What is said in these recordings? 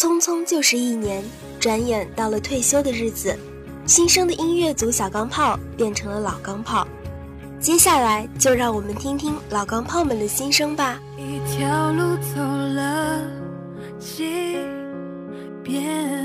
匆匆就是一年，转眼到了退休的日子，新生的音乐组小钢炮变成了老钢炮。接下来就让我们听听老钢炮们的心声吧。一条路走了几遍，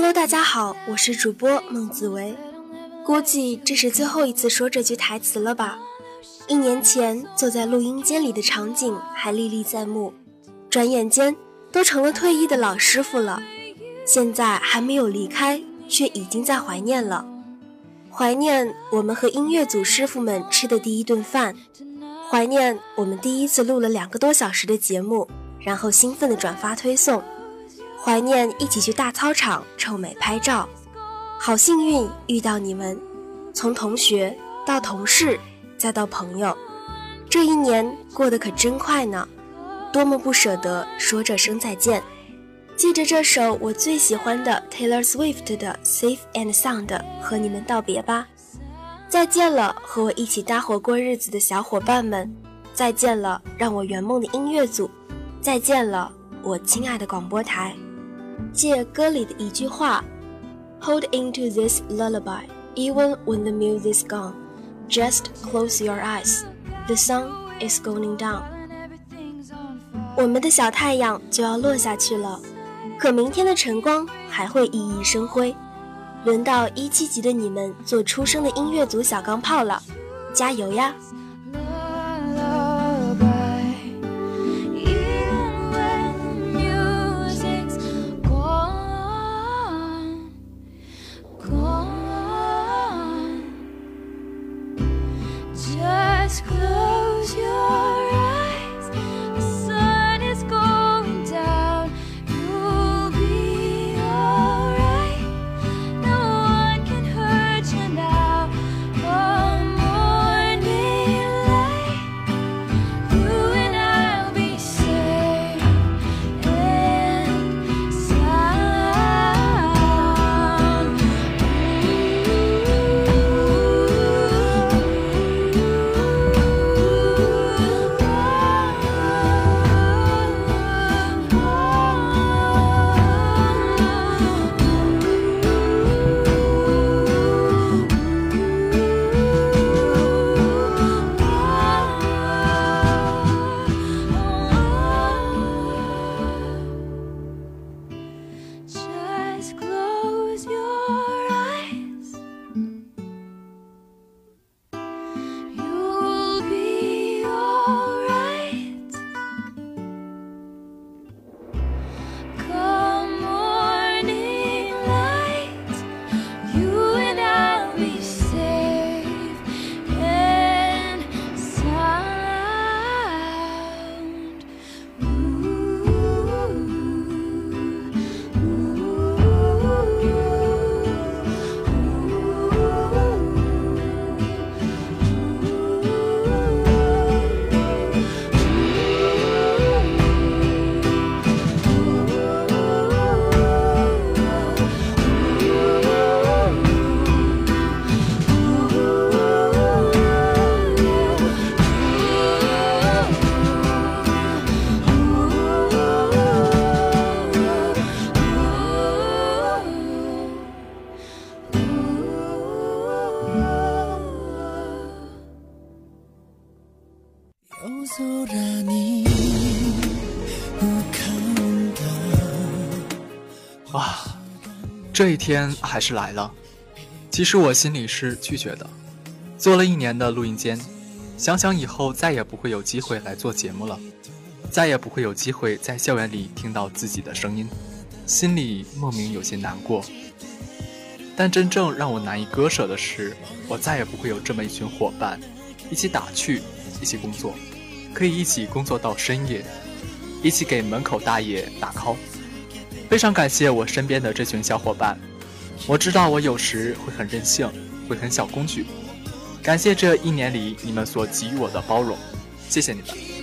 Hello，大家好，我是主播孟子维。估计这是最后一次说这句台词了吧？一年前坐在录音间里的场景还历历在目，转眼间都成了退役的老师傅了。现在还没有离开，却已经在怀念了。怀念我们和音乐组师傅们吃的第一顿饭，怀念我们第一次录了两个多小时的节目，然后兴奋地转发推送。怀念一起去大操场臭美拍照，好幸运遇到你们，从同学到同事再到朋友，这一年过得可真快呢，多么不舍得说这声再见。记着这首我最喜欢的 Taylor Swift 的 Safe and Sound 和你们道别吧，再见了，和我一起搭伙过日子的小伙伴们，再见了，让我圆梦的音乐组，再见了，我亲爱的广播台。借歌里的一句话，Hold into this lullaby, even when the music's gone. Just close your eyes, the sun is going down. 我们的小太阳就要落下去了，可明天的晨光还会熠熠生辉。轮到一七级的你们做出生的音乐组小钢炮了，加油呀！Just close your 这一天还是来了，其实我心里是拒绝的。做了一年的录音间，想想以后再也不会有机会来做节目了，再也不会有机会在校园里听到自己的声音，心里莫名有些难过。但真正让我难以割舍的是，我再也不会有这么一群伙伴，一起打趣，一起工作，可以一起工作到深夜，一起给门口大爷打 call。非常感谢我身边的这群小伙伴，我知道我有时会很任性，会很小工具。感谢这一年里你们所给予我的包容，谢谢你们。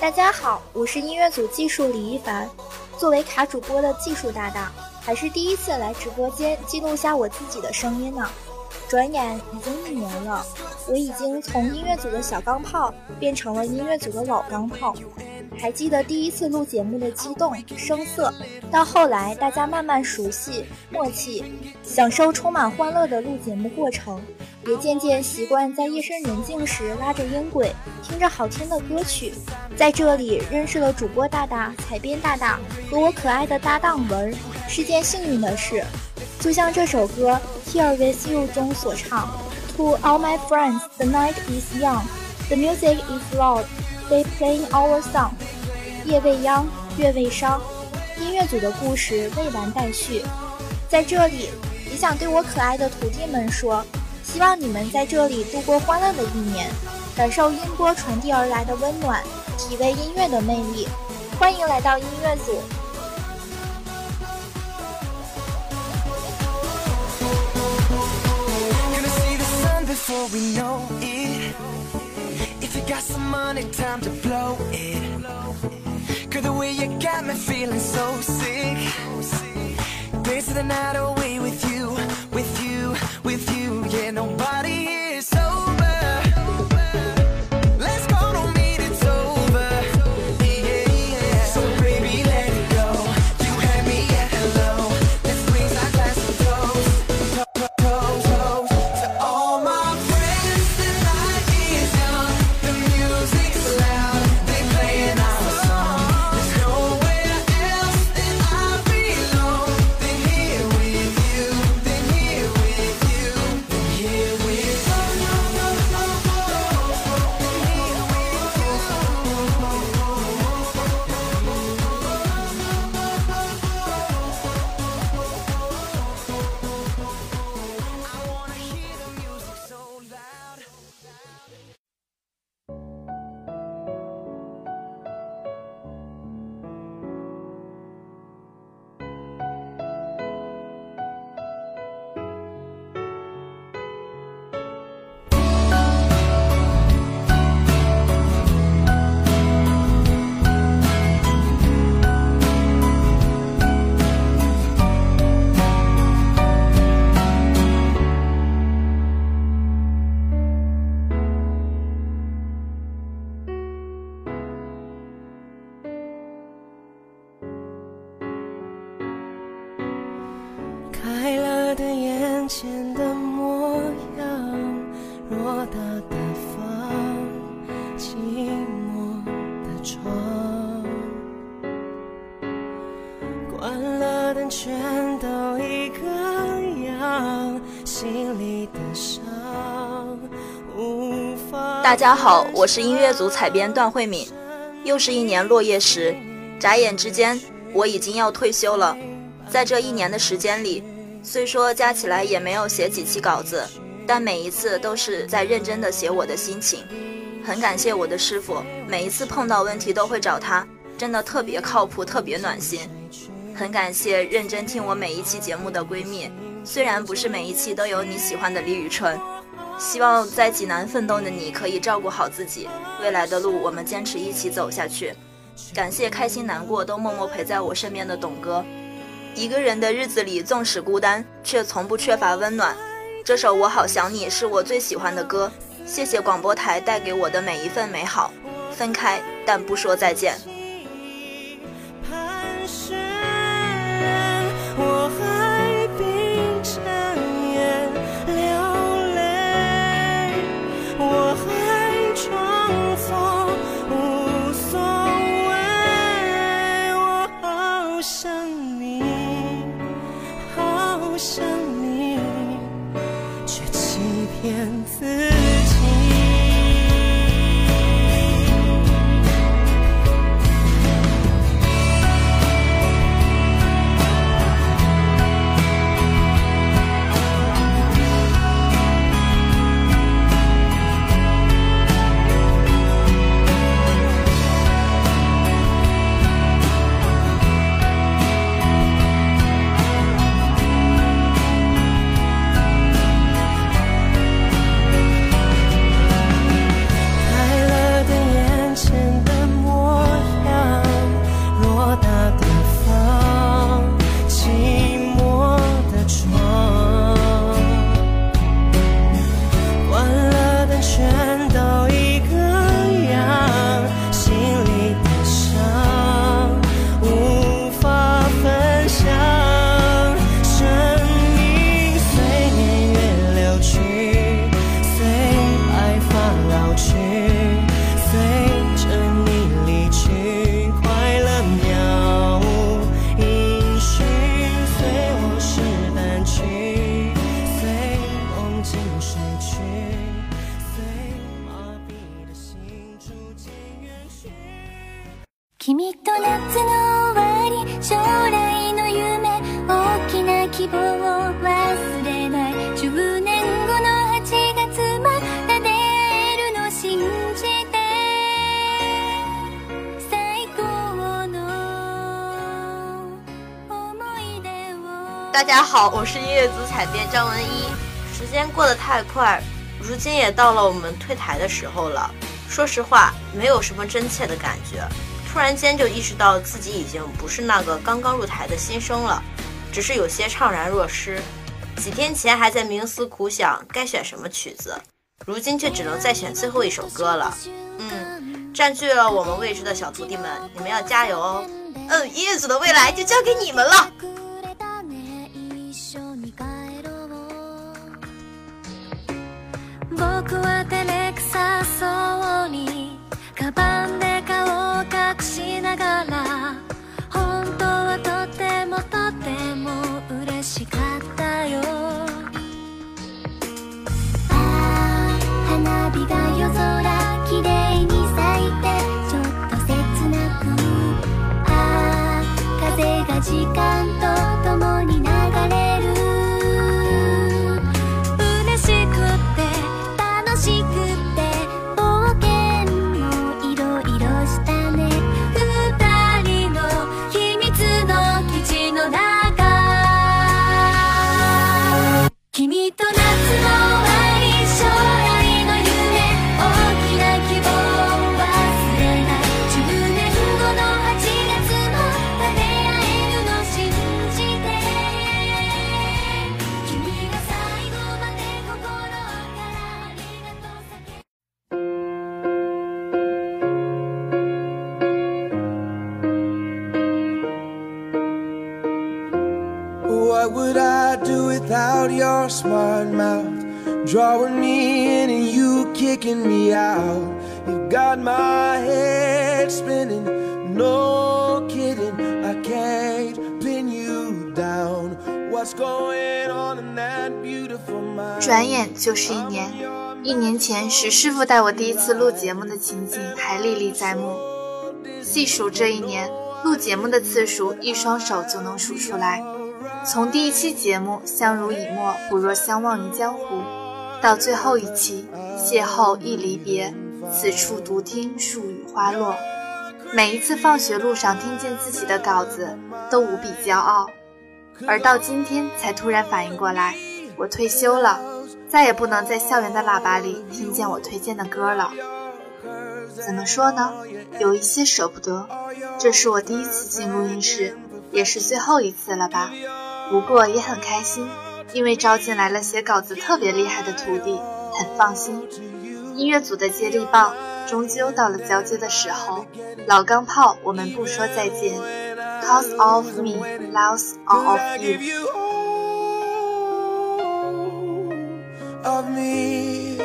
大家好，我是音乐组技术李一凡。作为卡主播的技术搭档，还是第一次来直播间记录下我自己的声音呢。转眼已经一年了，我已经从音乐组的小钢炮变成了音乐组的老钢炮。还记得第一次录节目的激动、声色，到后来大家慢慢熟悉、默契，享受充满欢乐的录节目过程。也渐渐习惯在夜深人静时拉着音轨，听着好听的歌曲。在这里认识了主播大大、采编大大和我可爱的搭档文，是件幸运的事。就像这首歌《Here With You》中所唱：“To all my friends, the night is young, the music is loud, they playing our song。”夜未央，月未伤，音乐组的故事未完待续。在这里，也想对我可爱的徒弟们说。希望你们在这里度过欢乐的一年，感受音波传递而来的温暖，体味音乐的魅力。欢迎来到音乐组。大家好，我是音乐组采编段慧敏。又是一年落叶时，眨眼之间我已经要退休了。在这一年的时间里，虽说加起来也没有写几期稿子，但每一次都是在认真的写我的心情。很感谢我的师傅，每一次碰到问题都会找他，真的特别靠谱，特别暖心。很感谢认真听我每一期节目的闺蜜，虽然不是每一期都有你喜欢的李宇春。希望在济南奋斗的你可以照顾好自己，未来的路我们坚持一起走下去。感谢开心难过都默默陪在我身边的董哥。一个人的日子里，纵使孤单，却从不缺乏温暖。这首《我好想你》是我最喜欢的歌。谢谢广播台带给我的每一份美好。分开，但不说再见。大家好，我是音乐组采编张文一。时间过得太快，如今也到了我们退台的时候了。说实话，没有什么真切的感觉，突然间就意识到自己已经不是那个刚刚入台的新生了，只是有些怅然若失。几天前还在冥思苦想该选什么曲子，如今却只能再选最后一首歌了。嗯，占据了我们位置的小徒弟们，你们要加油哦！嗯，音乐组的未来就交给你们了。转眼就是一年，一年前史师傅带我第一次录节目的情景还历历在目。细数这一年，录节目的次数，一双手就能数出来。从第一期节目《相濡以沫不若相忘于江湖》，到最后一期《邂逅一离别，此处独听树雨花落》，每一次放学路上听见自己的稿子，都无比骄傲。而到今天才突然反应过来，我退休了，再也不能在校园的喇叭里听见我推荐的歌了。怎么说呢？有一些舍不得。这是我第一次进录音室，也是最后一次了吧。不过也很开心，因为招进来了写稿子特别厉害的徒弟，很放心。音乐组的接力棒终究到了交接的时候，老钢炮，我们不说再见。Cause of me, loss of you. Of me,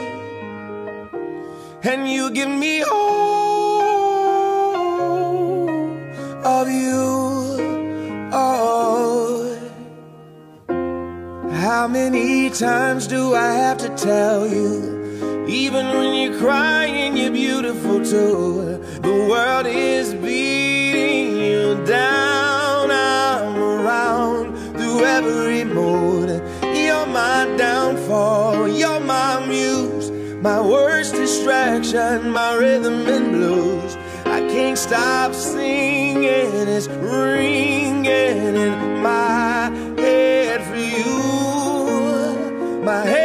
and you give me all of you. Oh, how many times do I have to tell you? Even when you're crying, you're beautiful too. The world is beating you down. Every mood. You're my downfall. You're my muse. My worst distraction, my rhythm and blues. I can't stop singing. It's ringing in my head for you. My head's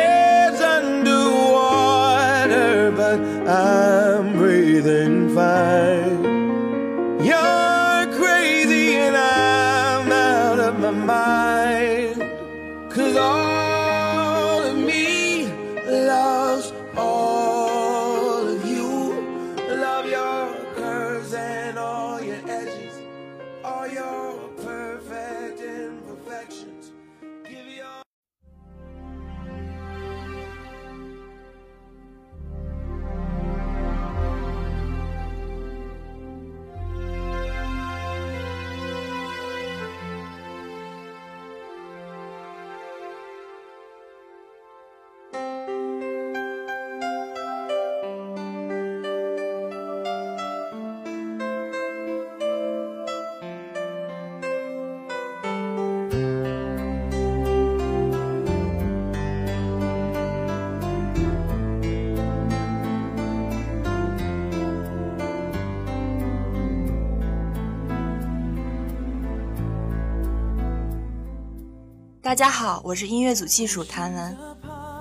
大家好，我是音乐组技术谭文。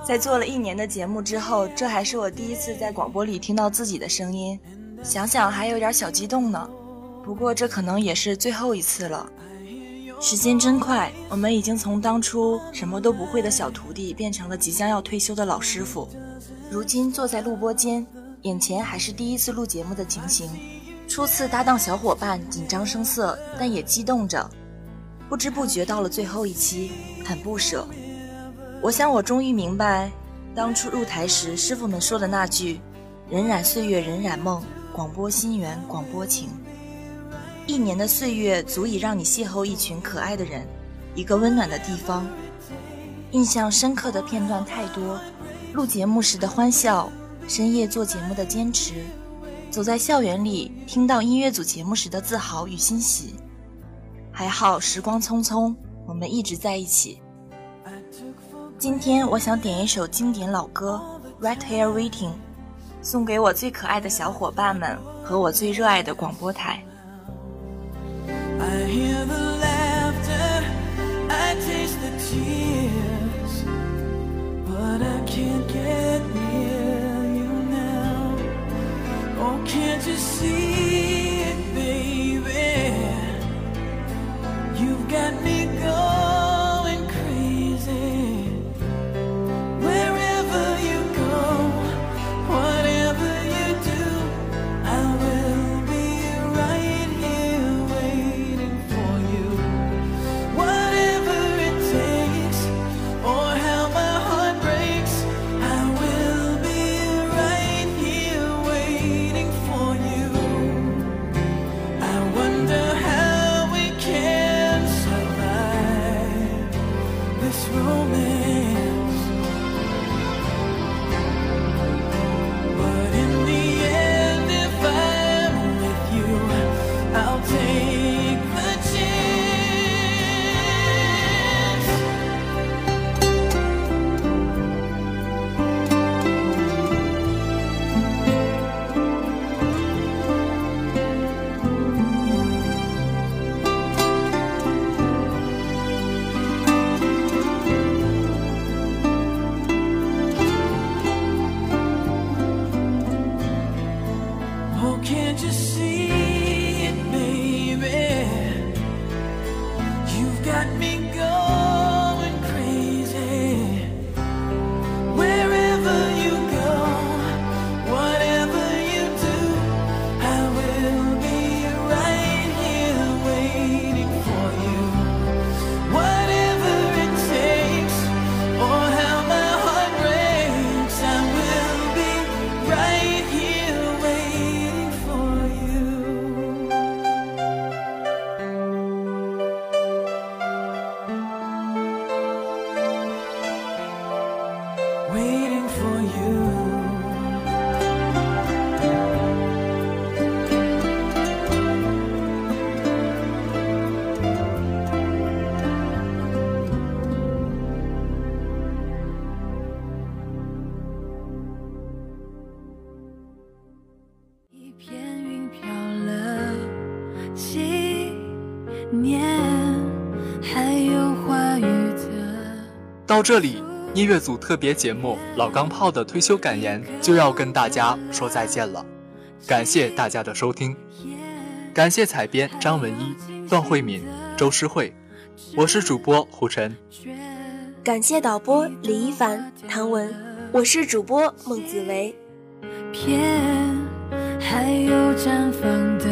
在做了一年的节目之后，这还是我第一次在广播里听到自己的声音，想想还有点小激动呢。不过这可能也是最后一次了。时间真快，我们已经从当初什么都不会的小徒弟，变成了即将要退休的老师傅。如今坐在录播间，眼前还是第一次录节目的情形。初次搭档小伙伴，紧张生涩，但也激动着。不知不觉到了最后一期，很不舍。我想我终于明白，当初入台时师傅们说的那句“荏苒岁月荏苒梦，广播心缘广播情”。一年的岁月足以让你邂逅一群可爱的人，一个温暖的地方。印象深刻的片段太多，录节目时的欢笑，深夜做节目的坚持，走在校园里听到音乐组节目时的自豪与欣喜。还好时光匆匆，我们一直在一起。今天我想点一首经典老歌《Right Here Waiting》，送给我最可爱的小伙伴们和我最热爱的广播台。Can't you see got me going 年，还有话语的。”到这里，音乐组特别节目《老钢炮的退休感言》就要跟大家说再见了。感谢大家的收听，感谢采编张文一、段慧敏、周诗慧，我是主播胡晨。感谢导播李一凡、唐文，我是主播孟子维。片，还有绽放的